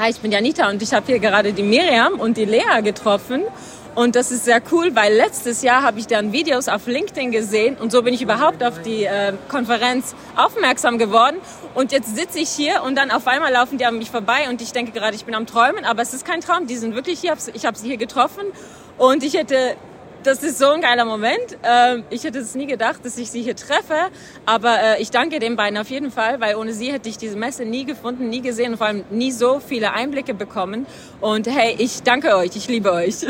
Hi, ich bin Janita und ich habe hier gerade die Miriam und die Lea getroffen. Und das ist sehr cool, weil letztes Jahr habe ich dann Videos auf LinkedIn gesehen und so bin ich überhaupt auf die äh, Konferenz aufmerksam geworden. Und jetzt sitze ich hier und dann auf einmal laufen die an mich vorbei und ich denke gerade, ich bin am Träumen, aber es ist kein Traum. Die sind wirklich hier. Ich habe sie hier getroffen und ich hätte das ist so ein geiler Moment. Ähm, ich hätte es nie gedacht, dass ich sie hier treffe, aber äh, ich danke den beiden auf jeden Fall, weil ohne sie hätte ich diese Messe nie gefunden, nie gesehen und vor allem nie so viele Einblicke bekommen. Und hey, ich danke euch, ich liebe euch.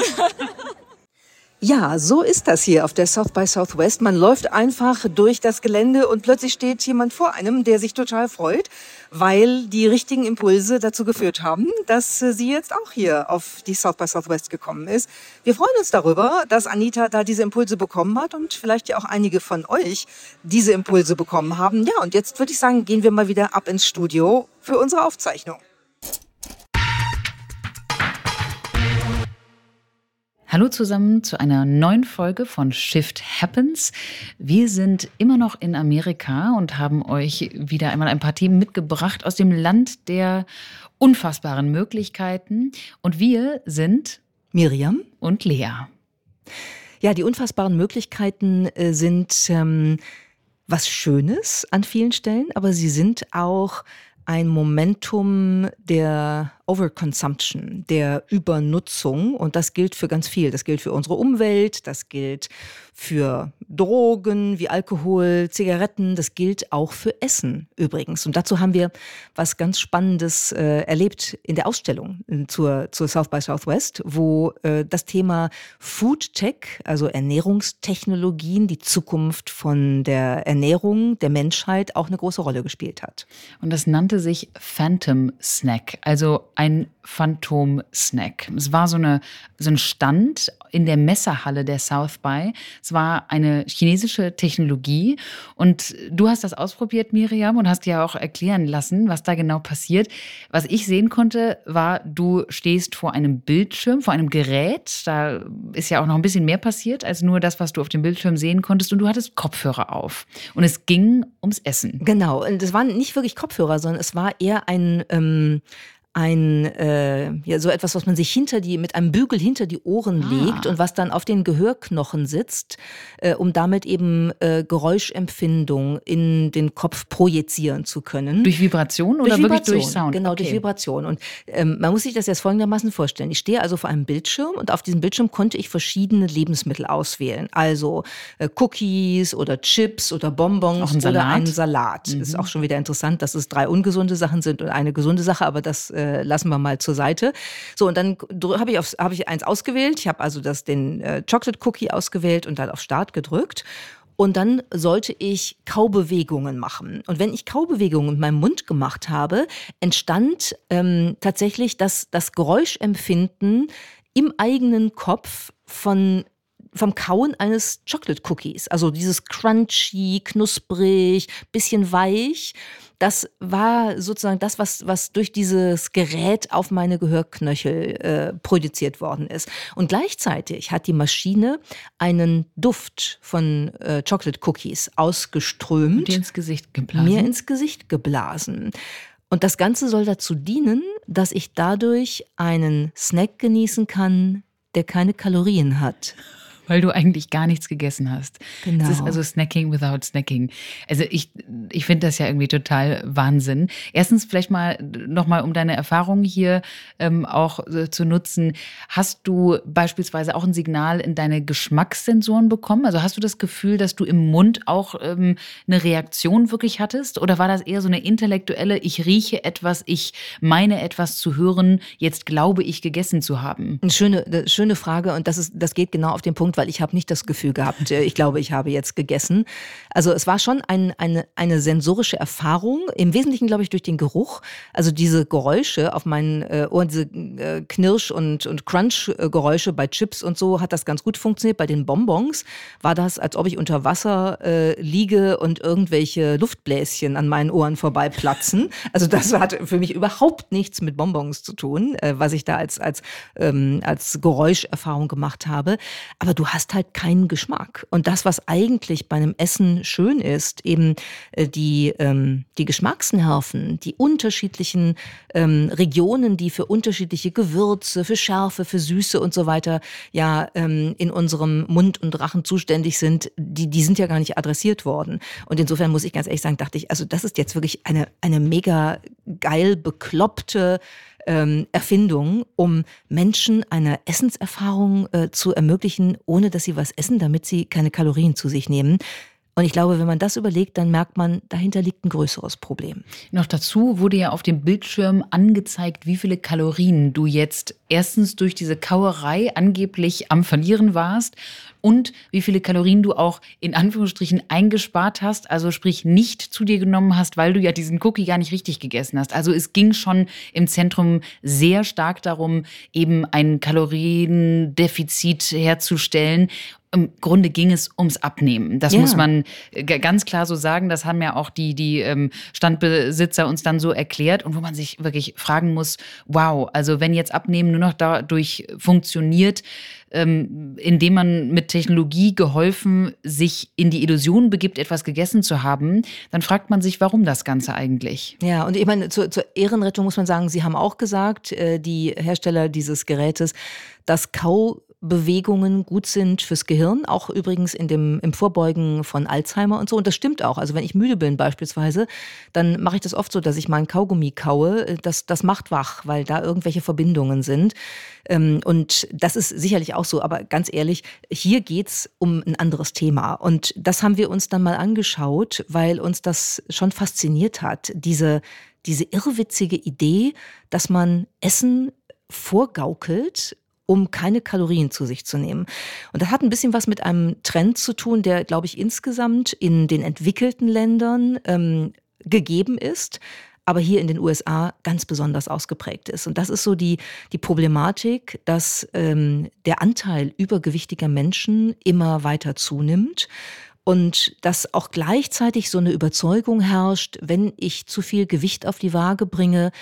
Ja, so ist das hier auf der South by Southwest. Man läuft einfach durch das Gelände und plötzlich steht jemand vor einem, der sich total freut, weil die richtigen Impulse dazu geführt haben, dass äh, sie jetzt auch hier auf die South by Southwest gekommen ist. Wir freuen uns darüber, dass Anita da diese Impulse bekommen hat und vielleicht ja auch einige von euch diese Impulse bekommen haben. Ja, und jetzt würde ich sagen, gehen wir mal wieder ab ins Studio für unsere Aufzeichnung. Hallo zusammen zu einer neuen Folge von Shift Happens. Wir sind immer noch in Amerika und haben euch wieder einmal ein paar Themen mitgebracht aus dem Land der unfassbaren Möglichkeiten. Und wir sind Miriam und Lea. Ja, die unfassbaren Möglichkeiten äh, sind ähm, was Schönes an vielen Stellen, aber sie sind auch ein Momentum der Overconsumption, der Übernutzung. Und das gilt für ganz viel. Das gilt für unsere Umwelt, das gilt für Drogen wie Alkohol, Zigaretten, das gilt auch für Essen übrigens. Und dazu haben wir was ganz Spannendes äh, erlebt in der Ausstellung äh, zur, zur South by Southwest, wo äh, das Thema Food Tech, also Ernährungstechnologien, die Zukunft von der Ernährung der Menschheit auch eine große Rolle gespielt hat. Und das nannte sich Phantom Snack, also ein Phantom-Snack. Es war so, eine, so ein Stand in der Messerhalle der South by. Es war eine chinesische Technologie und du hast das ausprobiert, Miriam, und hast dir auch erklären lassen, was da genau passiert. Was ich sehen konnte, war, du stehst vor einem Bildschirm, vor einem Gerät. Da ist ja auch noch ein bisschen mehr passiert als nur das, was du auf dem Bildschirm sehen konntest. Und du hattest Kopfhörer auf. Und es ging ums Essen. Genau. Und es waren nicht wirklich Kopfhörer, sondern es war eher ein, ähm, ein äh, ja so etwas, was man sich hinter die mit einem Bügel hinter die Ohren ah. legt und was dann auf den Gehörknochen sitzt, äh, um damit eben äh, Geräuschempfindung in den Kopf projizieren zu können. Durch Vibration oder durch Vibration, wirklich durch Sound? Genau, okay. durch Vibration. Und ähm, man muss sich das jetzt folgendermaßen vorstellen. Ich stehe also vor einem Bildschirm und auf diesem Bildschirm konnte ich verschiedene Lebensmittel auswählen. Also äh, Cookies oder Chips oder Bonbons ein oder einen Salat. Mhm. Ist auch schon wieder interessant, dass es drei ungesunde Sachen sind und eine gesunde Sache, aber das äh, äh, lassen wir mal zur Seite. So, und dann habe ich, hab ich eins ausgewählt. Ich habe also das, den äh, Chocolate Cookie ausgewählt und dann auf Start gedrückt. Und dann sollte ich Kaubewegungen machen. Und wenn ich Kaubewegungen mit meinem Mund gemacht habe, entstand ähm, tatsächlich das, das Geräuschempfinden im eigenen Kopf von vom Kauen eines Chocolate Cookies. Also dieses crunchy, knusprig, bisschen weich das war sozusagen das, was, was durch dieses Gerät auf meine Gehörknöchel äh, produziert worden ist. Und gleichzeitig hat die Maschine einen Duft von äh, Chocolate Cookies ausgeströmt. Dir ins Gesicht geblasen. Mir ins Gesicht geblasen. Und das Ganze soll dazu dienen, dass ich dadurch einen Snack genießen kann, der keine Kalorien hat weil du eigentlich gar nichts gegessen hast. Genau. Es ist also Snacking without Snacking. Also ich, ich finde das ja irgendwie total Wahnsinn. Erstens vielleicht mal nochmal, um deine Erfahrungen hier ähm, auch äh, zu nutzen. Hast du beispielsweise auch ein Signal in deine Geschmackssensoren bekommen? Also hast du das Gefühl, dass du im Mund auch ähm, eine Reaktion wirklich hattest? Oder war das eher so eine intellektuelle, ich rieche etwas, ich meine etwas zu hören, jetzt glaube ich gegessen zu haben? Eine schöne, schöne Frage und das, ist, das geht genau auf den Punkt, weil ich habe nicht das Gefühl gehabt, äh, ich glaube, ich habe jetzt gegessen. Also es war schon ein, eine, eine sensorische Erfahrung, im Wesentlichen, glaube ich, durch den Geruch. Also diese Geräusche auf meinen äh, Ohren, diese äh, Knirsch- und, und Crunch-Geräusche bei Chips und so hat das ganz gut funktioniert. Bei den Bonbons war das, als ob ich unter Wasser äh, liege und irgendwelche Luftbläschen an meinen Ohren vorbeiplatzen. Also das hat für mich überhaupt nichts mit Bonbons zu tun, äh, was ich da als, als, ähm, als Geräuscherfahrung gemacht habe. Aber du du hast halt keinen Geschmack. Und das, was eigentlich bei einem Essen schön ist, eben äh, die, ähm, die Geschmacksnerven, die unterschiedlichen ähm, Regionen, die für unterschiedliche Gewürze, für Schärfe, für Süße und so weiter ja ähm, in unserem Mund und Rachen zuständig sind, die, die sind ja gar nicht adressiert worden. Und insofern muss ich ganz ehrlich sagen, dachte ich, also das ist jetzt wirklich eine, eine mega geil bekloppte ähm, Erfindung, um Menschen eine Essenserfahrung äh, zu ermöglichen, ohne dass sie was essen, damit sie keine Kalorien zu sich nehmen. Und ich glaube, wenn man das überlegt, dann merkt man, dahinter liegt ein größeres Problem. Noch dazu wurde ja auf dem Bildschirm angezeigt, wie viele Kalorien du jetzt erstens durch diese Kauerei angeblich am Verlieren warst und wie viele Kalorien du auch in Anführungsstrichen eingespart hast, also sprich nicht zu dir genommen hast, weil du ja diesen Cookie gar nicht richtig gegessen hast. Also es ging schon im Zentrum sehr stark darum, eben ein Kaloriendefizit herzustellen im Grunde ging es ums Abnehmen. Das ja. muss man ganz klar so sagen. Das haben ja auch die, die ähm, Standbesitzer uns dann so erklärt und wo man sich wirklich fragen muss, wow, also wenn jetzt Abnehmen nur noch dadurch funktioniert, ähm, indem man mit Technologie geholfen sich in die Illusion begibt, etwas gegessen zu haben, dann fragt man sich, warum das Ganze eigentlich? Ja, und ich meine, zur, zur Ehrenrettung muss man sagen, Sie haben auch gesagt, äh, die Hersteller dieses Gerätes, dass Kau Bewegungen gut sind fürs Gehirn, auch übrigens in dem, im Vorbeugen von Alzheimer und so. Und das stimmt auch. Also wenn ich müde bin beispielsweise, dann mache ich das oft so, dass ich meinen Kaugummi kaue. Das, das macht wach, weil da irgendwelche Verbindungen sind. Ähm, und das ist sicherlich auch so. Aber ganz ehrlich, hier geht's um ein anderes Thema. Und das haben wir uns dann mal angeschaut, weil uns das schon fasziniert hat. Diese, diese irrwitzige Idee, dass man Essen vorgaukelt um keine Kalorien zu sich zu nehmen. Und das hat ein bisschen was mit einem Trend zu tun, der, glaube ich, insgesamt in den entwickelten Ländern ähm, gegeben ist aber hier in den USA ganz besonders ausgeprägt ist. Und das ist so die, die Problematik, dass ähm, der Anteil übergewichtiger Menschen immer weiter zunimmt und dass auch gleichzeitig so eine Überzeugung herrscht, wenn ich zu viel Gewicht auf die Waage bringe,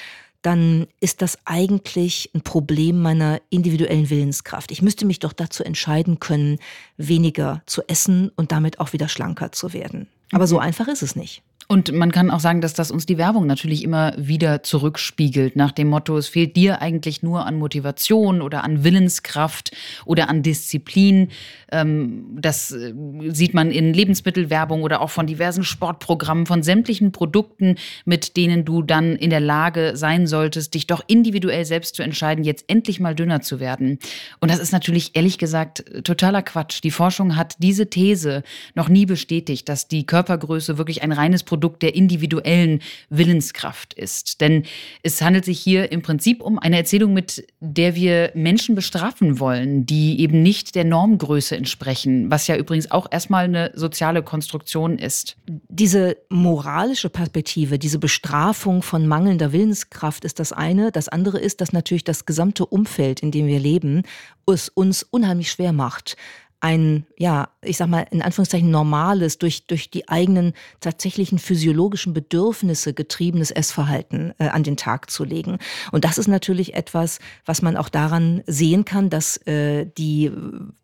dann ist das eigentlich ein Problem meiner individuellen Willenskraft. Ich müsste mich doch dazu entscheiden können, weniger zu essen und damit auch wieder schlanker zu werden. Aber so mhm. einfach ist es nicht. Und man kann auch sagen, dass das uns die Werbung natürlich immer wieder zurückspiegelt, nach dem Motto, es fehlt dir eigentlich nur an Motivation oder an Willenskraft oder an Disziplin. Ähm, das äh, sieht man in Lebensmittelwerbung oder auch von diversen Sportprogrammen, von sämtlichen Produkten, mit denen du dann in der Lage sein solltest, dich doch individuell selbst zu entscheiden, jetzt endlich mal dünner zu werden. Und das ist natürlich ehrlich gesagt totaler Quatsch. Die Forschung hat diese These noch nie bestätigt, dass die Körpergröße wirklich ein reines Produkt der individuellen Willenskraft ist. Denn es handelt sich hier im Prinzip um eine Erzählung, mit der wir Menschen bestrafen wollen, die eben nicht der Normgröße entsprechen, was ja übrigens auch erstmal eine soziale Konstruktion ist. Diese moralische Perspektive, diese Bestrafung von mangelnder Willenskraft ist das eine. Das andere ist, dass natürlich das gesamte Umfeld, in dem wir leben, es uns unheimlich schwer macht ein, ja, ich sag mal, in Anführungszeichen normales, durch, durch die eigenen tatsächlichen physiologischen Bedürfnisse getriebenes Essverhalten äh, an den Tag zu legen. Und das ist natürlich etwas, was man auch daran sehen kann, dass äh, die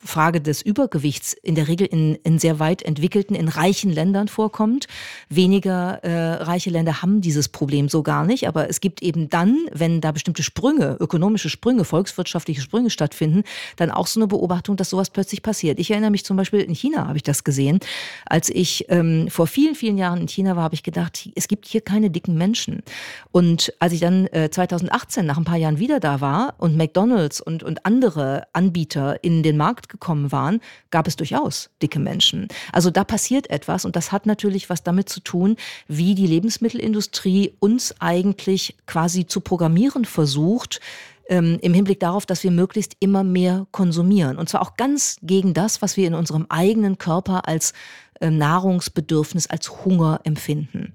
Frage des Übergewichts in der Regel in, in sehr weit entwickelten, in reichen Ländern vorkommt. Weniger äh, reiche Länder haben dieses Problem so gar nicht, aber es gibt eben dann, wenn da bestimmte Sprünge, ökonomische Sprünge, volkswirtschaftliche Sprünge stattfinden, dann auch so eine Beobachtung, dass sowas plötzlich passiert passiert. Ich erinnere mich zum Beispiel, in China habe ich das gesehen. Als ich ähm, vor vielen, vielen Jahren in China war, habe ich gedacht, es gibt hier keine dicken Menschen. Und als ich dann äh, 2018 nach ein paar Jahren wieder da war und McDonald's und, und andere Anbieter in den Markt gekommen waren, gab es durchaus dicke Menschen. Also da passiert etwas und das hat natürlich was damit zu tun, wie die Lebensmittelindustrie uns eigentlich quasi zu programmieren versucht, ähm, im Hinblick darauf, dass wir möglichst immer mehr konsumieren. Und zwar auch ganz gegen das, was wir in unserem eigenen Körper als äh, Nahrungsbedürfnis, als Hunger empfinden.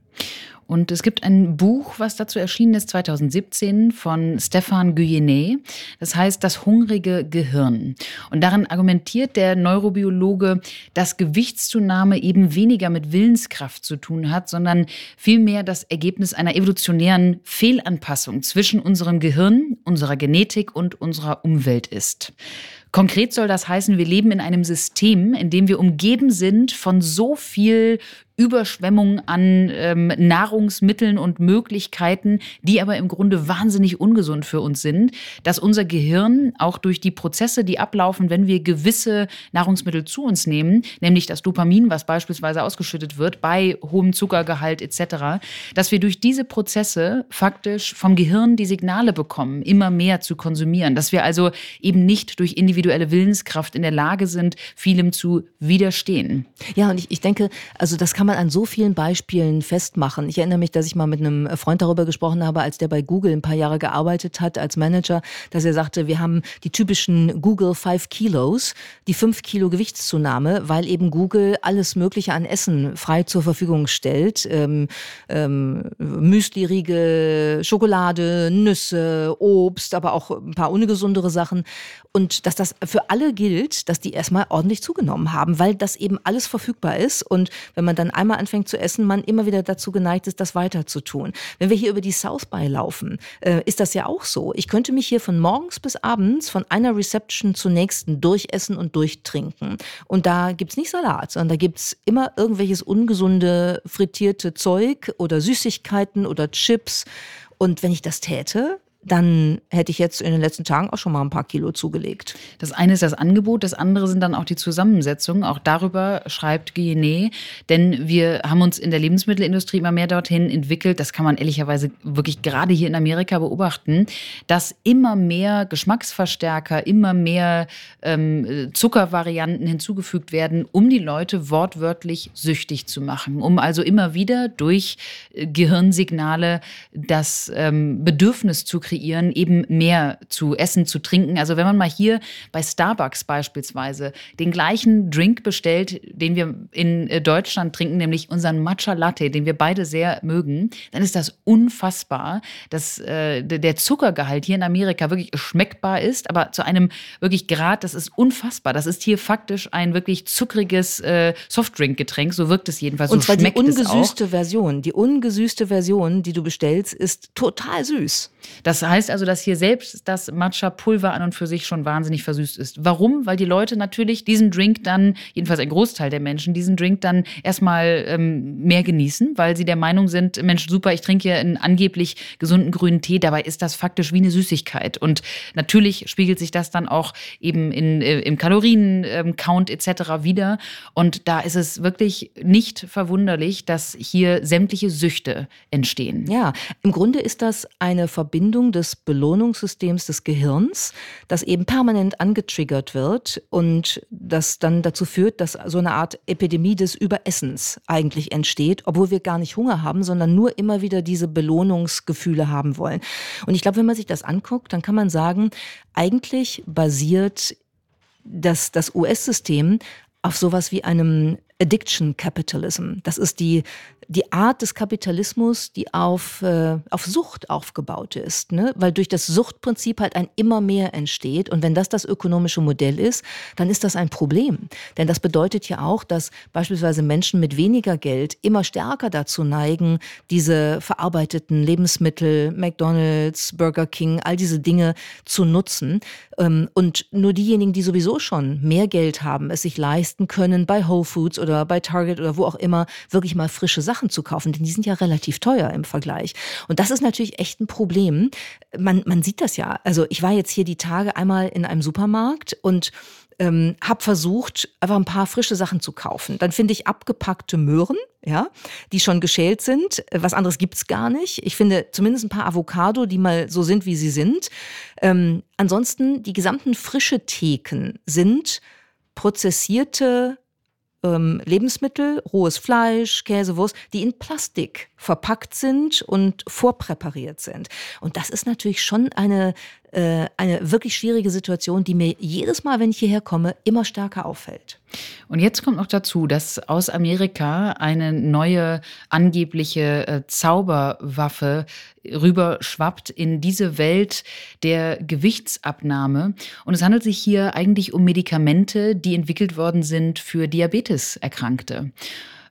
Und es gibt ein Buch, was dazu erschienen ist, 2017 von Stefan Guyenet. Das heißt Das hungrige Gehirn. Und darin argumentiert der Neurobiologe, dass Gewichtszunahme eben weniger mit Willenskraft zu tun hat, sondern vielmehr das Ergebnis einer evolutionären Fehlanpassung zwischen unserem Gehirn, unserer Genetik und unserer Umwelt ist. Konkret soll das heißen, wir leben in einem System, in dem wir umgeben sind von so viel Überschwemmung an ähm, Nahrungsmitteln und Möglichkeiten, die aber im Grunde wahnsinnig ungesund für uns sind, dass unser Gehirn auch durch die Prozesse, die ablaufen, wenn wir gewisse Nahrungsmittel zu uns nehmen, nämlich das Dopamin, was beispielsweise ausgeschüttet wird bei hohem Zuckergehalt etc., dass wir durch diese Prozesse faktisch vom Gehirn die Signale bekommen, immer mehr zu konsumieren, dass wir also eben nicht durch individuelle Willenskraft in der Lage sind, vielem zu widerstehen. Ja, und ich, ich denke, also das kann kann man an so vielen Beispielen festmachen. Ich erinnere mich, dass ich mal mit einem Freund darüber gesprochen habe, als der bei Google ein paar Jahre gearbeitet hat als Manager, dass er sagte, wir haben die typischen Google 5 Kilos, die 5 Kilo Gewichtszunahme, weil eben Google alles Mögliche an Essen frei zur Verfügung stellt. Ähm, ähm, Müsli-Riegel, Schokolade, Nüsse, Obst, aber auch ein paar ungesundere Sachen. Und dass das für alle gilt, dass die erstmal ordentlich zugenommen haben, weil das eben alles verfügbar ist. Und wenn man dann einmal anfängt zu essen, man immer wieder dazu geneigt ist, das weiter zu tun. Wenn wir hier über die South by laufen, äh, ist das ja auch so. Ich könnte mich hier von morgens bis abends von einer Reception zur nächsten durchessen und durchtrinken. Und da gibt's nicht Salat, sondern da gibt's immer irgendwelches ungesunde frittierte Zeug oder Süßigkeiten oder Chips. Und wenn ich das täte, dann hätte ich jetzt in den letzten Tagen auch schon mal ein paar Kilo zugelegt. Das eine ist das Angebot, das andere sind dann auch die Zusammensetzungen. Auch darüber schreibt Guyenet, denn wir haben uns in der Lebensmittelindustrie immer mehr dorthin entwickelt, das kann man ehrlicherweise wirklich gerade hier in Amerika beobachten, dass immer mehr Geschmacksverstärker, immer mehr ähm, Zuckervarianten hinzugefügt werden, um die Leute wortwörtlich süchtig zu machen, um also immer wieder durch äh, Gehirnsignale das ähm, Bedürfnis zu kriegen, kreieren, eben mehr zu essen, zu trinken. Also wenn man mal hier bei Starbucks beispielsweise den gleichen Drink bestellt, den wir in äh, Deutschland trinken, nämlich unseren Matcha Latte, den wir beide sehr mögen, dann ist das unfassbar, dass äh, der Zuckergehalt hier in Amerika wirklich schmeckbar ist, aber zu einem wirklich Grad, das ist unfassbar. Das ist hier faktisch ein wirklich zuckriges äh, Softdrink-Getränk, so wirkt es jedenfalls. Und zwar die ungesüßte Version. Die ungesüßte Version, die du bestellst, ist total süß. Das heißt also, dass hier selbst das Matcha-Pulver an und für sich schon wahnsinnig versüßt ist. Warum? Weil die Leute natürlich diesen Drink dann, jedenfalls ein Großteil der Menschen, diesen Drink dann erstmal ähm, mehr genießen, weil sie der Meinung sind, Mensch, super, ich trinke hier einen angeblich gesunden grünen Tee, dabei ist das faktisch wie eine Süßigkeit. Und natürlich spiegelt sich das dann auch eben in, äh, im Kalorien-Count ähm, etc. wieder. Und da ist es wirklich nicht verwunderlich, dass hier sämtliche Süchte entstehen. Ja, im Grunde ist das eine Verbindung des Belohnungssystems des Gehirns, das eben permanent angetriggert wird und das dann dazu führt, dass so eine Art Epidemie des Überessens eigentlich entsteht, obwohl wir gar nicht Hunger haben, sondern nur immer wieder diese Belohnungsgefühle haben wollen. Und ich glaube, wenn man sich das anguckt, dann kann man sagen, eigentlich basiert das, das US-System auf sowas wie einem Addiction Capitalism. Das ist die, die Art des Kapitalismus, die auf, äh, auf Sucht aufgebaut ist, ne? weil durch das Suchtprinzip halt ein immer mehr entsteht. Und wenn das das ökonomische Modell ist, dann ist das ein Problem. Denn das bedeutet ja auch, dass beispielsweise Menschen mit weniger Geld immer stärker dazu neigen, diese verarbeiteten Lebensmittel, McDonald's, Burger King, all diese Dinge zu nutzen. Ähm, und nur diejenigen, die sowieso schon mehr Geld haben, es sich leisten können, bei Whole Foods oder oder bei Target oder wo auch immer wirklich mal frische Sachen zu kaufen, denn die sind ja relativ teuer im Vergleich. Und das ist natürlich echt ein Problem. Man, man sieht das ja. Also ich war jetzt hier die Tage einmal in einem Supermarkt und ähm, habe versucht, einfach ein paar frische Sachen zu kaufen. Dann finde ich abgepackte Möhren, ja, die schon geschält sind. Was anderes gibt's gar nicht. Ich finde zumindest ein paar Avocado, die mal so sind, wie sie sind. Ähm, ansonsten, die gesamten frische Theken sind prozessierte ähm, Lebensmittel, rohes Fleisch, Käse, Wurst, die in Plastik verpackt sind und vorpräpariert sind. Und das ist natürlich schon eine äh, eine wirklich schwierige Situation, die mir jedes Mal, wenn ich hierher komme, immer stärker auffällt. Und jetzt kommt noch dazu, dass aus Amerika eine neue angebliche äh, Zauberwaffe rüberschwappt in diese Welt der Gewichtsabnahme. Und es handelt sich hier eigentlich um Medikamente, die entwickelt worden sind für Diabeteserkrankte.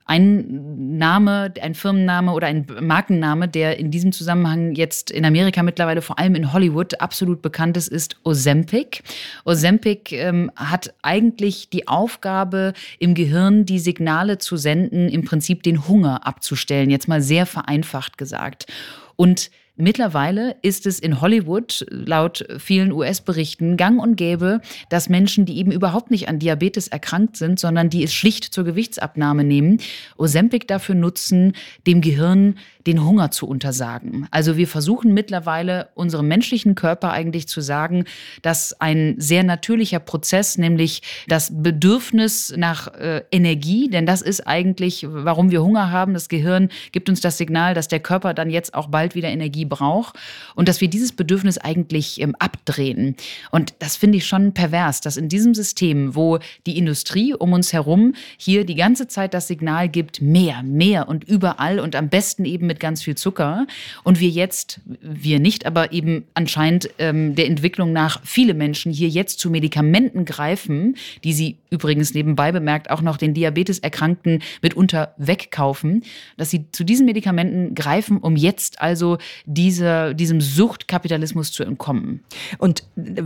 Ein Name, ein Firmenname oder ein Markenname, der in diesem Zusammenhang jetzt in Amerika mittlerweile vor allem in Hollywood absolut bekannt ist, ist Ozempic. Ozempic ähm, hat eigentlich die Aufgabe, im Gehirn die Signale zu senden, im Prinzip den Hunger abzustellen, jetzt mal sehr vereinfacht gesagt. Und Mittlerweile ist es in Hollywood laut vielen US-Berichten gang und gäbe, dass Menschen, die eben überhaupt nicht an Diabetes erkrankt sind, sondern die es schlicht zur Gewichtsabnahme nehmen, Ozempic dafür nutzen, dem Gehirn den Hunger zu untersagen. Also wir versuchen mittlerweile unserem menschlichen Körper eigentlich zu sagen, dass ein sehr natürlicher Prozess, nämlich das Bedürfnis nach äh, Energie, denn das ist eigentlich, warum wir Hunger haben. Das Gehirn gibt uns das Signal, dass der Körper dann jetzt auch bald wieder Energie braucht und dass wir dieses Bedürfnis eigentlich ähm, abdrehen. Und das finde ich schon pervers, dass in diesem System, wo die Industrie um uns herum hier die ganze Zeit das Signal gibt, mehr, mehr und überall und am besten eben mit mit ganz viel Zucker und wir jetzt, wir nicht, aber eben anscheinend ähm, der Entwicklung nach viele Menschen hier jetzt zu Medikamenten greifen, die sie übrigens nebenbei bemerkt auch noch den Diabeteserkrankten mitunter wegkaufen, dass sie zu diesen Medikamenten greifen, um jetzt also diese, diesem Suchtkapitalismus zu entkommen. Und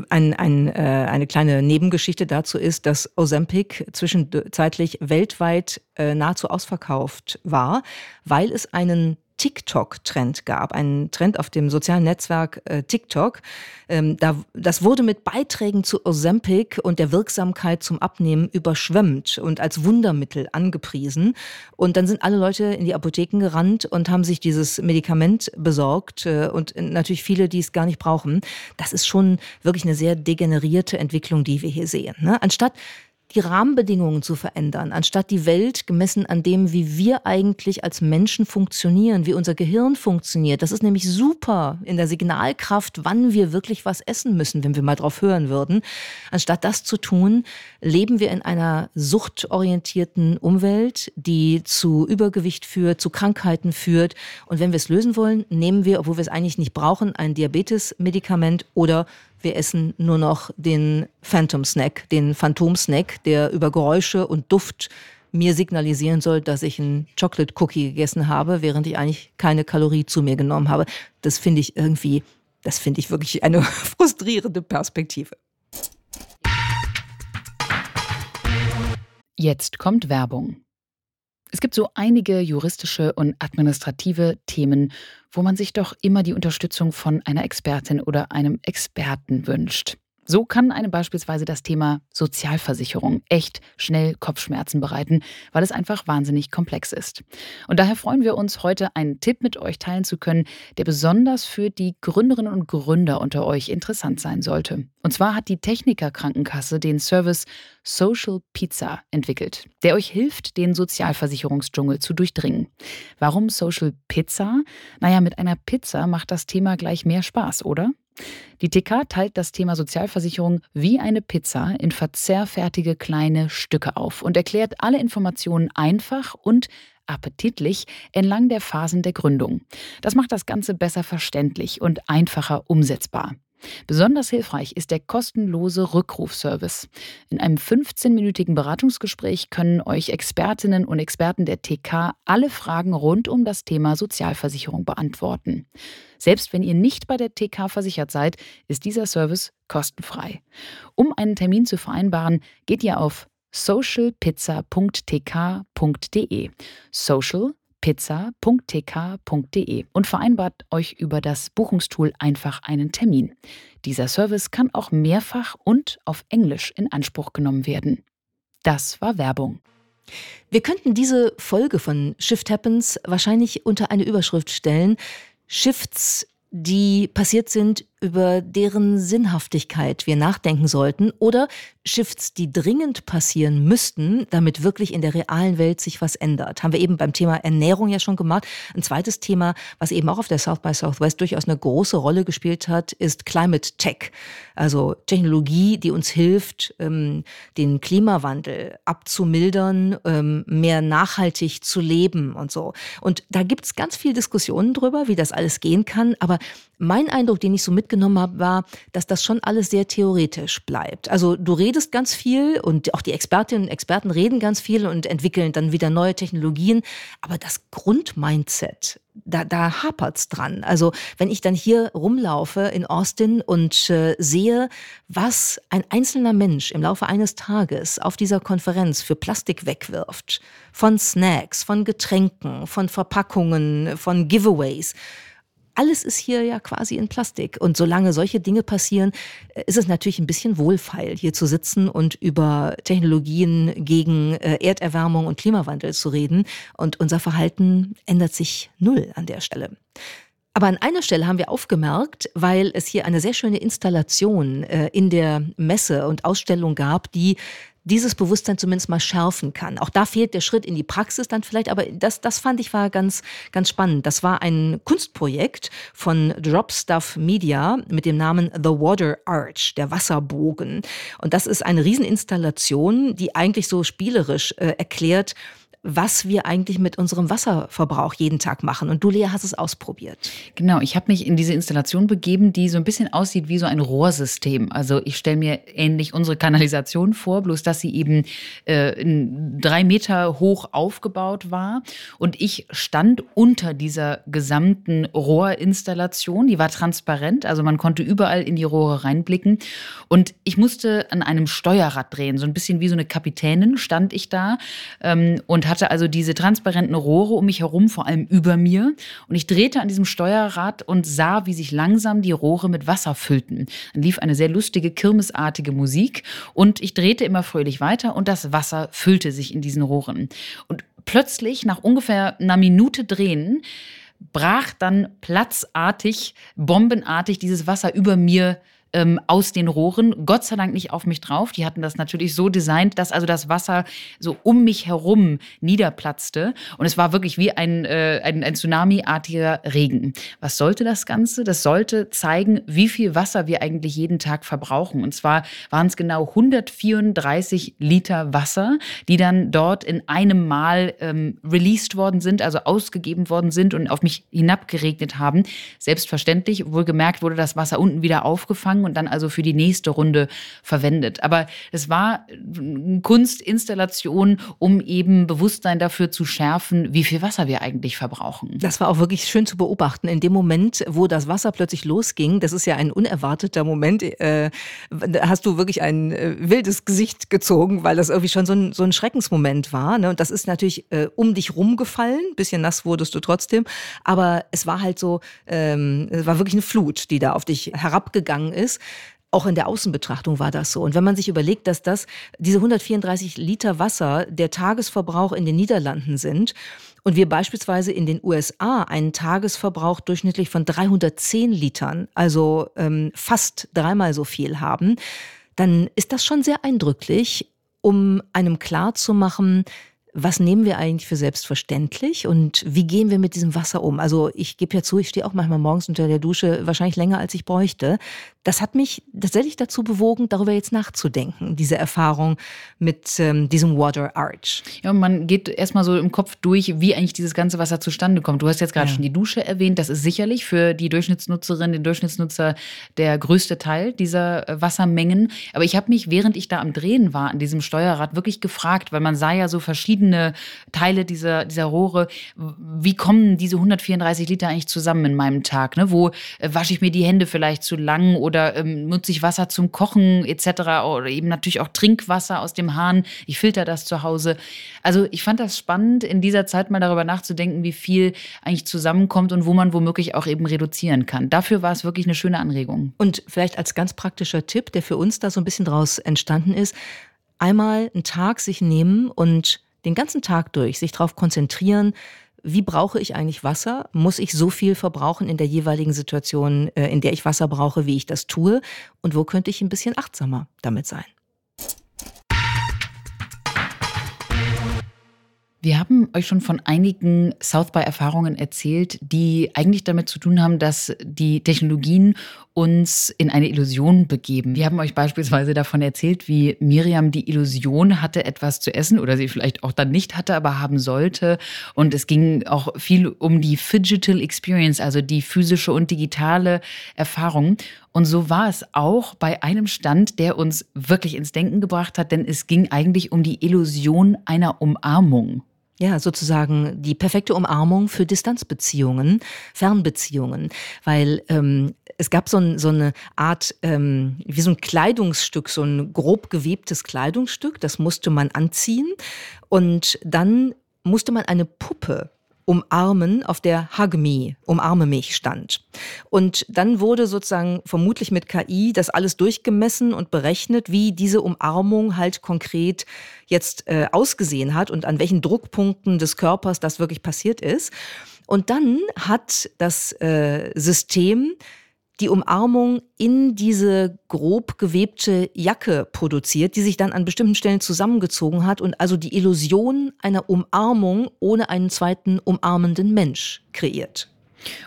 ein, ein, äh, eine kleine Nebengeschichte dazu ist, dass Ozempic zwischenzeitlich weltweit äh, nahezu ausverkauft war, weil es einen TikTok-Trend gab, einen Trend auf dem sozialen Netzwerk äh, TikTok. Ähm, da, das wurde mit Beiträgen zu Ozempic und der Wirksamkeit zum Abnehmen überschwemmt und als Wundermittel angepriesen. Und dann sind alle Leute in die Apotheken gerannt und haben sich dieses Medikament besorgt äh, und natürlich viele, die es gar nicht brauchen. Das ist schon wirklich eine sehr degenerierte Entwicklung, die wir hier sehen. Ne? Anstatt die Rahmenbedingungen zu verändern, anstatt die Welt gemessen an dem, wie wir eigentlich als Menschen funktionieren, wie unser Gehirn funktioniert. Das ist nämlich super in der Signalkraft, wann wir wirklich was essen müssen, wenn wir mal drauf hören würden. Anstatt das zu tun, leben wir in einer suchtorientierten Umwelt, die zu Übergewicht führt, zu Krankheiten führt. Und wenn wir es lösen wollen, nehmen wir, obwohl wir es eigentlich nicht brauchen, ein Diabetes-Medikament oder wir essen nur noch den Phantom Snack, den Phantom Snack, der über Geräusche und Duft mir signalisieren soll, dass ich einen Chocolate Cookie gegessen habe, während ich eigentlich keine Kalorie zu mir genommen habe. Das finde ich irgendwie, das finde ich wirklich eine frustrierende Perspektive. Jetzt kommt Werbung. Es gibt so einige juristische und administrative Themen, wo man sich doch immer die Unterstützung von einer Expertin oder einem Experten wünscht. So kann einem beispielsweise das Thema Sozialversicherung echt schnell Kopfschmerzen bereiten, weil es einfach wahnsinnig komplex ist. Und daher freuen wir uns, heute einen Tipp mit euch teilen zu können, der besonders für die Gründerinnen und Gründer unter euch interessant sein sollte. Und zwar hat die Techniker Krankenkasse den Service Social Pizza entwickelt, der euch hilft, den Sozialversicherungsdschungel zu durchdringen. Warum Social Pizza? Naja, mit einer Pizza macht das Thema gleich mehr Spaß, oder? Die TK teilt das Thema Sozialversicherung wie eine Pizza in verzehrfertige kleine Stücke auf und erklärt alle Informationen einfach und appetitlich entlang der Phasen der Gründung. Das macht das Ganze besser verständlich und einfacher umsetzbar. Besonders hilfreich ist der kostenlose Rückrufservice. In einem 15-minütigen Beratungsgespräch können euch Expertinnen und Experten der TK alle Fragen rund um das Thema Sozialversicherung beantworten. Selbst wenn ihr nicht bei der TK versichert seid, ist dieser Service kostenfrei. Um einen Termin zu vereinbaren, geht ihr auf socialpizza.tk.de. Social pizza.tk.de und vereinbart euch über das Buchungstool einfach einen Termin. Dieser Service kann auch mehrfach und auf Englisch in Anspruch genommen werden. Das war Werbung. Wir könnten diese Folge von Shift Happens wahrscheinlich unter eine Überschrift stellen. Shifts, die passiert sind über deren Sinnhaftigkeit wir nachdenken sollten oder Shifts, die dringend passieren müssten, damit wirklich in der realen Welt sich was ändert. Haben wir eben beim Thema Ernährung ja schon gemacht. Ein zweites Thema, was eben auch auf der South by Southwest durchaus eine große Rolle gespielt hat, ist Climate Tech. Also Technologie, die uns hilft, ähm, den Klimawandel abzumildern, ähm, mehr nachhaltig zu leben und so. Und da gibt's ganz viel Diskussionen drüber, wie das alles gehen kann. Aber mein Eindruck, den ich so mitgenommen habe, war, dass das schon alles sehr theoretisch bleibt. Also du redest ganz viel und auch die Expertinnen und Experten reden ganz viel und entwickeln dann wieder neue Technologien. Aber das Grundmindset, da, da hapert's dran. Also wenn ich dann hier rumlaufe in Austin und äh, sehe, was ein einzelner Mensch im Laufe eines Tages auf dieser Konferenz für Plastik wegwirft, von Snacks, von Getränken, von Verpackungen, von Giveaways, alles ist hier ja quasi in Plastik. Und solange solche Dinge passieren, äh, ist es natürlich ein bisschen wohlfeil, hier zu sitzen und über Technologien gegen äh, Erderwärmung und Klimawandel zu reden. Und unser Verhalten ändert sich null an der Stelle. Aber an einer Stelle haben wir aufgemerkt, weil es hier eine sehr schöne Installation äh, in der Messe und Ausstellung gab, die dieses Bewusstsein zumindest mal schärfen kann. Auch da fehlt der Schritt in die Praxis dann vielleicht, aber das, das fand ich war ganz, ganz spannend. Das war ein Kunstprojekt von Drop Stuff Media mit dem Namen The Water Arch, der Wasserbogen. Und das ist eine Rieseninstallation, die eigentlich so spielerisch äh, erklärt, was wir eigentlich mit unserem Wasserverbrauch jeden Tag machen. Und du, Lea, hast es ausprobiert. Genau, ich habe mich in diese Installation begeben, die so ein bisschen aussieht wie so ein Rohrsystem. Also ich stelle mir ähnlich unsere Kanalisation vor, bloß dass sie eben äh, drei Meter hoch aufgebaut war. Und ich stand unter dieser gesamten Rohrinstallation. Die war transparent, also man konnte überall in die Rohre reinblicken. Und ich musste an einem Steuerrad drehen, so ein bisschen wie so eine Kapitänin stand ich da ähm, und hatte also diese transparenten Rohre um mich herum, vor allem über mir. Und ich drehte an diesem Steuerrad und sah, wie sich langsam die Rohre mit Wasser füllten. Dann lief eine sehr lustige, kirmesartige Musik und ich drehte immer fröhlich weiter und das Wasser füllte sich in diesen Rohren. Und plötzlich, nach ungefähr einer Minute drehen, brach dann platzartig, bombenartig dieses Wasser über mir ähm, aus den Rohren. Gott sei Dank nicht auf mich drauf. Die hatten das natürlich so designt, dass also das Wasser so um mich herum niederplatzte. Und es war wirklich wie ein, äh, ein, ein Tsunami-artiger Regen. Was sollte das Ganze? Das sollte zeigen, wie viel Wasser wir eigentlich jeden Tag verbrauchen. Und zwar waren es genau 134 Liter Wasser, die dann dort in einem Mal ähm, released worden sind, also ausgegeben worden sind und auf mich hinabgeregnet haben. Selbstverständlich, wohlgemerkt wurde das Wasser unten wieder aufgefangen gefangen und dann also für die nächste Runde verwendet. Aber es war eine Kunstinstallation, um eben Bewusstsein dafür zu schärfen, wie viel Wasser wir eigentlich verbrauchen. Das war auch wirklich schön zu beobachten. In dem Moment, wo das Wasser plötzlich losging, das ist ja ein unerwarteter Moment, äh, hast du wirklich ein äh, wildes Gesicht gezogen, weil das irgendwie schon so ein, so ein Schreckensmoment war. Ne? Und das ist natürlich äh, um dich rumgefallen. Bisschen nass wurdest du trotzdem. Aber es war halt so, ähm, es war wirklich eine Flut, die da auf dich herabgegangen ist ist. Auch in der Außenbetrachtung war das so. Und wenn man sich überlegt, dass das diese 134 Liter Wasser der Tagesverbrauch in den Niederlanden sind und wir beispielsweise in den USA einen Tagesverbrauch durchschnittlich von 310 Litern, also ähm, fast dreimal so viel haben, dann ist das schon sehr eindrücklich, um einem klarzumachen, was nehmen wir eigentlich für selbstverständlich und wie gehen wir mit diesem Wasser um? Also ich gebe ja zu, ich stehe auch manchmal morgens unter der Dusche wahrscheinlich länger, als ich bräuchte. Das hat mich tatsächlich dazu bewogen, darüber jetzt nachzudenken, diese Erfahrung mit ähm, diesem Water Arch. Ja, und man geht erstmal so im Kopf durch, wie eigentlich dieses ganze Wasser zustande kommt. Du hast jetzt gerade ja. schon die Dusche erwähnt. Das ist sicherlich für die Durchschnittsnutzerin, den Durchschnittsnutzer der größte Teil dieser äh, Wassermengen. Aber ich habe mich, während ich da am Drehen war, an diesem Steuerrad wirklich gefragt, weil man sah ja so verschiedene Teile dieser, dieser Rohre. Wie kommen diese 134 Liter eigentlich zusammen in meinem Tag? Ne? Wo äh, wasche ich mir die Hände vielleicht zu lang oder ähm, nutze ich Wasser zum Kochen etc. Oder eben natürlich auch Trinkwasser aus dem Hahn. Ich filter das zu Hause. Also ich fand das spannend, in dieser Zeit mal darüber nachzudenken, wie viel eigentlich zusammenkommt und wo man womöglich auch eben reduzieren kann. Dafür war es wirklich eine schöne Anregung. Und vielleicht als ganz praktischer Tipp, der für uns da so ein bisschen draus entstanden ist, einmal einen Tag sich nehmen und den ganzen Tag durch sich darauf konzentrieren, wie brauche ich eigentlich Wasser? Muss ich so viel verbrauchen in der jeweiligen Situation, äh, in der ich Wasser brauche, wie ich das tue? Und wo könnte ich ein bisschen achtsamer damit sein? Wir haben euch schon von einigen South by-Erfahrungen erzählt, die eigentlich damit zu tun haben, dass die Technologien uns in eine Illusion begeben. Wir haben euch beispielsweise davon erzählt, wie Miriam die Illusion hatte, etwas zu essen oder sie vielleicht auch dann nicht hatte, aber haben sollte. Und es ging auch viel um die Phygital Experience, also die physische und digitale Erfahrung. Und so war es auch bei einem Stand, der uns wirklich ins Denken gebracht hat, denn es ging eigentlich um die Illusion einer Umarmung. Ja, sozusagen die perfekte Umarmung für Distanzbeziehungen, Fernbeziehungen, weil ähm, es gab so, ein, so eine Art, ähm, wie so ein Kleidungsstück, so ein grob gewebtes Kleidungsstück, das musste man anziehen und dann musste man eine Puppe umarmen, auf der Hug Me, umarme mich stand. Und dann wurde sozusagen vermutlich mit KI das alles durchgemessen und berechnet, wie diese Umarmung halt konkret jetzt äh, ausgesehen hat und an welchen Druckpunkten des Körpers das wirklich passiert ist. Und dann hat das äh, System die Umarmung in diese grob gewebte Jacke produziert, die sich dann an bestimmten Stellen zusammengezogen hat und also die Illusion einer Umarmung ohne einen zweiten umarmenden Mensch kreiert.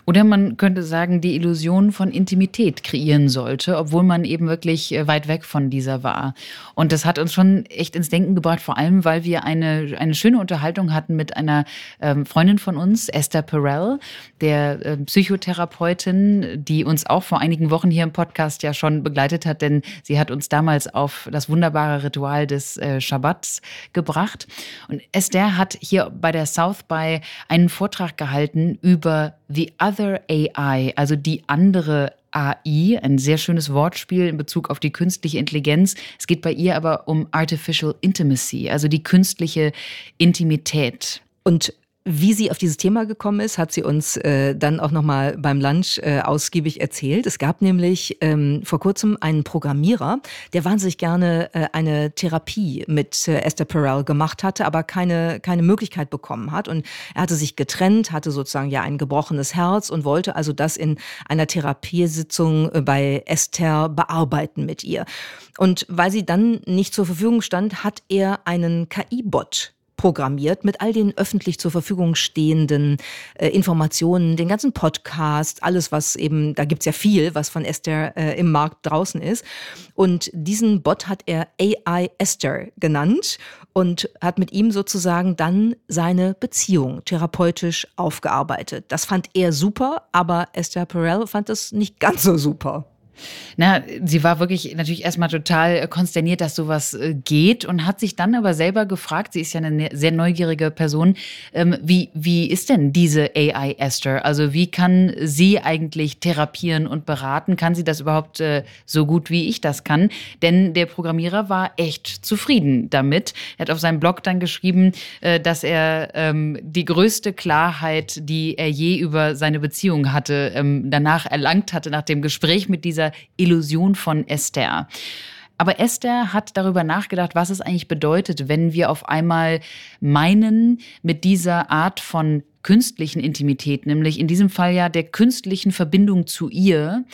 Oder man könnte sagen, die Illusion von Intimität kreieren sollte, obwohl man eben wirklich äh, weit weg von dieser war. Und das hat uns schon echt ins Denken gebracht, vor allem, weil wir eine, eine schöne Unterhaltung hatten mit einer ähm, Freundin von uns, Esther Perel, der äh, Psychotherapeutin, die uns auch vor einigen Wochen hier im Podcast ja schon begleitet hat, denn sie hat uns damals auf das wunderbare Ritual des äh, Schabbats gebracht. Und Esther hat hier bei der South by einen Vortrag gehalten über The Other AI, also die andere AI, ein sehr schönes Wortspiel in Bezug auf die künstliche Intelligenz. Es geht bei ihr aber um Artificial Intimacy, also die künstliche Intimität. Und wie sie auf dieses Thema gekommen ist, hat sie uns äh, dann auch nochmal beim Lunch äh, ausgiebig erzählt. Es gab nämlich ähm, vor kurzem einen Programmierer, der wahnsinnig gerne äh, eine Therapie mit äh, Esther Perel gemacht hatte, aber keine, keine Möglichkeit bekommen hat. Und er hatte sich getrennt, hatte sozusagen ja ein gebrochenes Herz und wollte also das in einer Therapiesitzung äh, bei Esther bearbeiten mit ihr. Und weil sie dann nicht zur Verfügung stand, hat er einen KI-Bot programmiert mit all den öffentlich zur Verfügung stehenden äh, Informationen, den ganzen Podcast, alles, was eben, da gibt's ja viel, was von Esther äh, im Markt draußen ist. Und diesen Bot hat er AI Esther genannt und hat mit ihm sozusagen dann seine Beziehung therapeutisch aufgearbeitet. Das fand er super, aber Esther Perel fand das nicht ganz so super. Na, sie war wirklich natürlich erstmal total äh, konsterniert, dass sowas äh, geht und hat sich dann aber selber gefragt, sie ist ja eine ne, sehr neugierige Person, ähm, wie, wie ist denn diese AI Esther? Also wie kann sie eigentlich therapieren und beraten? Kann sie das überhaupt äh, so gut, wie ich das kann? Denn der Programmierer war echt zufrieden damit. Er hat auf seinem Blog dann geschrieben, dass er ähm, die größte Klarheit, die er je über seine Beziehung hatte, ähm, danach erlangt hatte, nach dem Gespräch mit dieser Illusion von Esther. Aber Esther hat darüber nachgedacht, was es eigentlich bedeutet, wenn wir auf einmal meinen, mit dieser Art von künstlichen Intimität, nämlich in diesem Fall ja der künstlichen Verbindung zu ihr,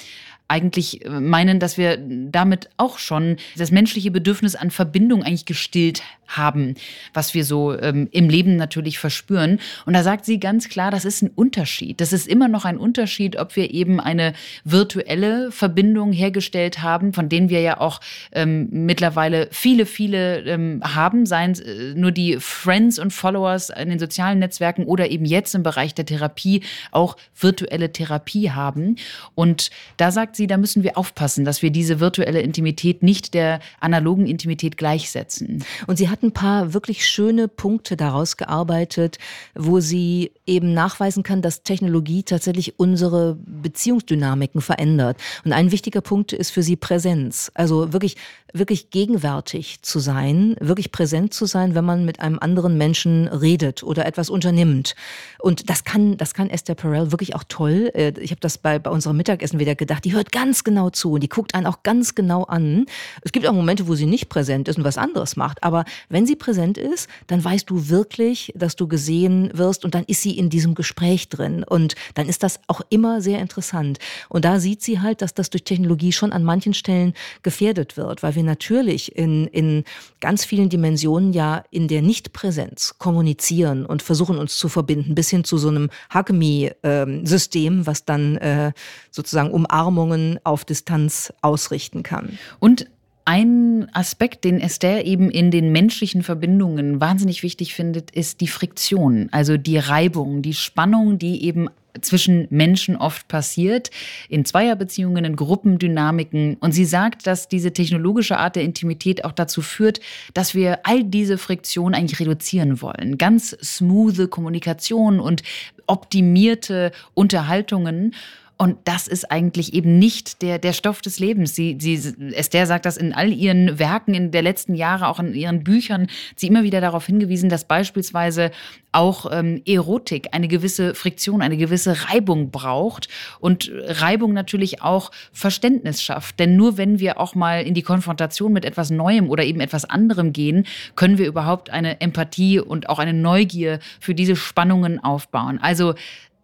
eigentlich äh, meinen, dass wir damit auch schon das menschliche Bedürfnis an Verbindung eigentlich gestillt haben, was wir so ähm, im Leben natürlich verspüren. Und da sagt sie ganz klar, das ist ein Unterschied. Das ist immer noch ein Unterschied, ob wir eben eine virtuelle Verbindung hergestellt haben, von denen wir ja auch ähm, mittlerweile viele, viele ähm, haben, seien es äh, nur die Friends und Followers in den sozialen Netzwerken oder eben jetzt im Bereich der Therapie auch virtuelle Therapie haben. Und da sagt sie, da müssen wir aufpassen, dass wir diese virtuelle Intimität nicht der analogen Intimität gleichsetzen. Und sie hat ein paar wirklich schöne Punkte daraus gearbeitet, wo sie eben nachweisen kann, dass Technologie tatsächlich unsere Beziehungsdynamiken verändert. Und ein wichtiger Punkt ist für sie Präsenz. Also wirklich, wirklich gegenwärtig zu sein, wirklich präsent zu sein, wenn man mit einem anderen Menschen redet oder etwas unternimmt. Und das kann, das kann Esther Perel wirklich auch toll. Äh, ich habe das bei, bei unserem Mittagessen wieder gedacht. Die hört hört ganz genau zu und die guckt einen auch ganz genau an. Es gibt auch Momente, wo sie nicht präsent ist und was anderes macht. Aber wenn sie präsent ist, dann weißt du wirklich, dass du gesehen wirst und dann ist sie in diesem Gespräch drin. Und dann ist das auch immer sehr interessant. Und da sieht sie halt, dass das durch Technologie schon an manchen Stellen gefährdet wird, weil wir natürlich in, in ganz vielen Dimensionen ja in der Nichtpräsenz kommunizieren und versuchen uns zu verbinden, bis hin zu so einem Hugme-System, was dann äh, sozusagen Umarmungen auf Distanz ausrichten kann. Und ein Aspekt, den Esther eben in den menschlichen Verbindungen wahnsinnig wichtig findet, ist die Friktion, also die Reibung, die Spannung, die eben zwischen Menschen oft passiert, in Zweierbeziehungen, in Gruppendynamiken. Und sie sagt, dass diese technologische Art der Intimität auch dazu führt, dass wir all diese Friktion eigentlich reduzieren wollen. Ganz smoothe Kommunikation und optimierte Unterhaltungen. Und das ist eigentlich eben nicht der, der Stoff des Lebens. Sie, sie, Esther sagt das in all ihren Werken in der letzten Jahre, auch in ihren Büchern, sie immer wieder darauf hingewiesen, dass beispielsweise auch ähm, Erotik eine gewisse Friktion, eine gewisse Reibung braucht und Reibung natürlich auch Verständnis schafft. Denn nur wenn wir auch mal in die Konfrontation mit etwas Neuem oder eben etwas anderem gehen, können wir überhaupt eine Empathie und auch eine Neugier für diese Spannungen aufbauen. Also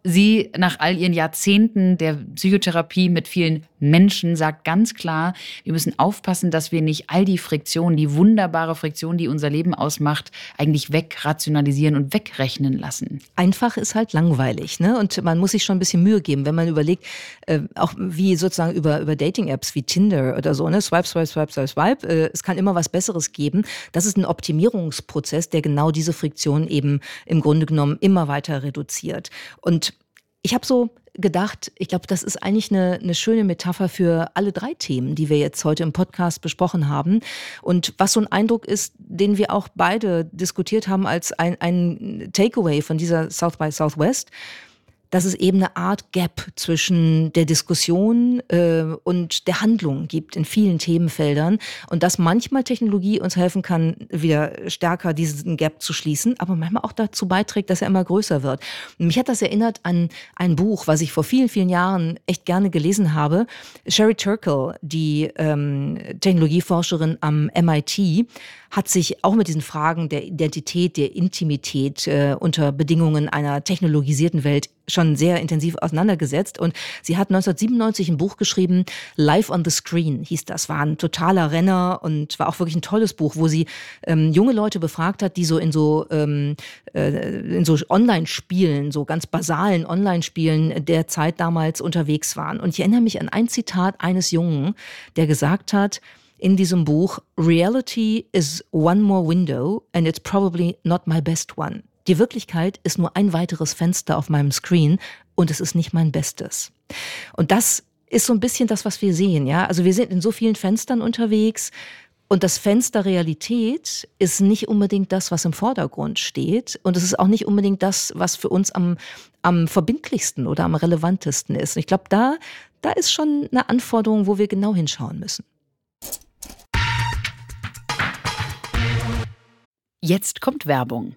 Sie nach all ihren Jahrzehnten der Psychotherapie mit vielen Menschen sagt ganz klar, wir müssen aufpassen, dass wir nicht all die Friktion, die wunderbare Friktion, die unser Leben ausmacht, eigentlich wegrationalisieren und wegrechnen lassen. Einfach ist halt langweilig, ne? Und man muss sich schon ein bisschen Mühe geben, wenn man überlegt, äh, auch wie sozusagen über, über Dating-Apps wie Tinder oder so, ne? Swipe, swipe, swipe, swipe, swipe. Äh, es kann immer was Besseres geben. Das ist ein Optimierungsprozess, der genau diese Friktion eben im Grunde genommen immer weiter reduziert. Und ich habe so gedacht, ich glaube, das ist eigentlich eine, eine schöne Metapher für alle drei Themen, die wir jetzt heute im Podcast besprochen haben. Und was so ein Eindruck ist, den wir auch beide diskutiert haben als ein, ein Takeaway von dieser South by Southwest, dass es eben eine Art Gap zwischen der Diskussion äh, und der Handlung gibt in vielen Themenfeldern und dass manchmal Technologie uns helfen kann, wieder stärker diesen Gap zu schließen, aber manchmal auch dazu beiträgt, dass er immer größer wird. Mich hat das erinnert an ein Buch, was ich vor vielen, vielen Jahren echt gerne gelesen habe. Sherry Turkle, die ähm, Technologieforscherin am MIT, hat sich auch mit diesen Fragen der Identität, der Intimität äh, unter Bedingungen einer technologisierten Welt schon sehr intensiv auseinandergesetzt. Und sie hat 1997 ein Buch geschrieben, Live on the Screen hieß das. War ein totaler Renner und war auch wirklich ein tolles Buch, wo sie ähm, junge Leute befragt hat, die so in so, ähm, äh, in so Online-Spielen, so ganz basalen Online-Spielen der Zeit damals unterwegs waren. Und ich erinnere mich an ein Zitat eines Jungen, der gesagt hat, in diesem Buch, Reality is one more window and it's probably not my best one. Die Wirklichkeit ist nur ein weiteres Fenster auf meinem Screen und es ist nicht mein Bestes. Und das ist so ein bisschen das, was wir sehen, ja. Also wir sind in so vielen Fenstern unterwegs. Und das Fenster Realität ist nicht unbedingt das, was im Vordergrund steht. Und es ist auch nicht unbedingt das, was für uns am, am verbindlichsten oder am relevantesten ist. Und ich glaube, da, da ist schon eine Anforderung, wo wir genau hinschauen müssen. Jetzt kommt Werbung.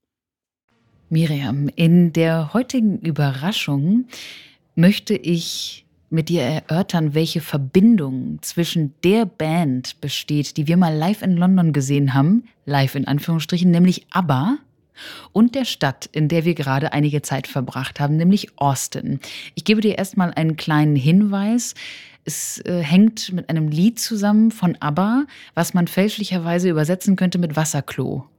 Miriam, in der heutigen Überraschung möchte ich mit dir erörtern, welche Verbindung zwischen der Band besteht, die wir mal live in London gesehen haben, live in Anführungsstrichen, nämlich ABBA und der Stadt, in der wir gerade einige Zeit verbracht haben, nämlich Austin. Ich gebe dir erstmal einen kleinen Hinweis. Es äh, hängt mit einem Lied zusammen von ABBA, was man fälschlicherweise übersetzen könnte mit Wasserklo.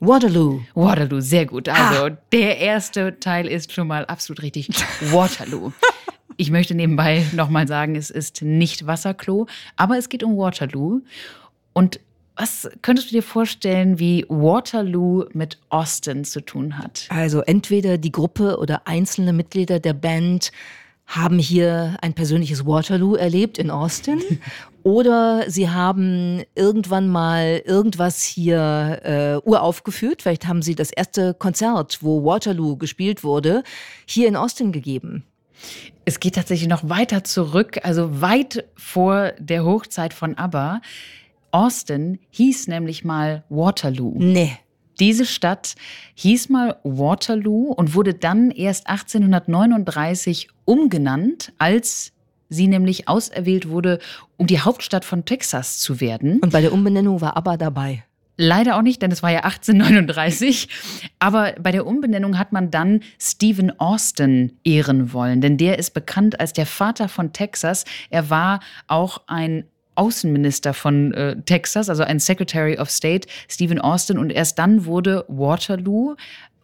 Waterloo. Waterloo, sehr gut. Also ha. der erste Teil ist schon mal absolut richtig. Waterloo. Ich möchte nebenbei nochmal sagen, es ist nicht Wasserklo, aber es geht um Waterloo. Und was könntest du dir vorstellen, wie Waterloo mit Austin zu tun hat? Also entweder die Gruppe oder einzelne Mitglieder der Band haben hier ein persönliches Waterloo erlebt in Austin oder sie haben irgendwann mal irgendwas hier äh, uraufgeführt. Vielleicht haben sie das erste Konzert, wo Waterloo gespielt wurde, hier in Austin gegeben. Es geht tatsächlich noch weiter zurück, also weit vor der Hochzeit von ABBA. Austin hieß nämlich mal Waterloo. Nee. Diese Stadt hieß mal Waterloo und wurde dann erst 1839 umgenannt, als sie nämlich auserwählt wurde, um die Hauptstadt von Texas zu werden. Und bei der Umbenennung war ABBA dabei. Leider auch nicht, denn es war ja 1839. Aber bei der Umbenennung hat man dann Stephen Austin ehren wollen, denn der ist bekannt als der Vater von Texas. Er war auch ein Außenminister von äh, Texas, also ein Secretary of State, Stephen Austin. Und erst dann wurde Waterloo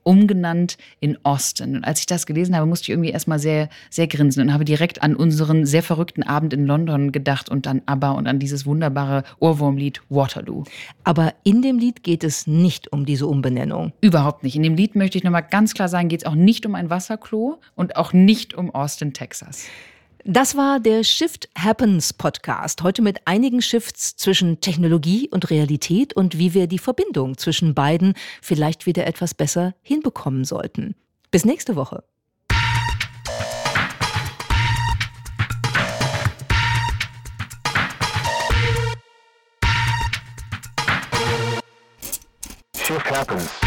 umgenannt in Austin. Und als ich das gelesen habe, musste ich irgendwie erstmal sehr, sehr grinsen und habe direkt an unseren sehr verrückten Abend in London gedacht und an ABBA und an dieses wunderbare Ohrwurmlied Waterloo. Aber in dem Lied geht es nicht um diese Umbenennung. Überhaupt nicht. In dem Lied möchte ich nochmal ganz klar sagen, geht es auch nicht um ein Wasserklo und auch nicht um Austin, Texas. Das war der Shift Happens Podcast. Heute mit einigen Shifts zwischen Technologie und Realität und wie wir die Verbindung zwischen beiden vielleicht wieder etwas besser hinbekommen sollten. Bis nächste Woche. Shift Happens.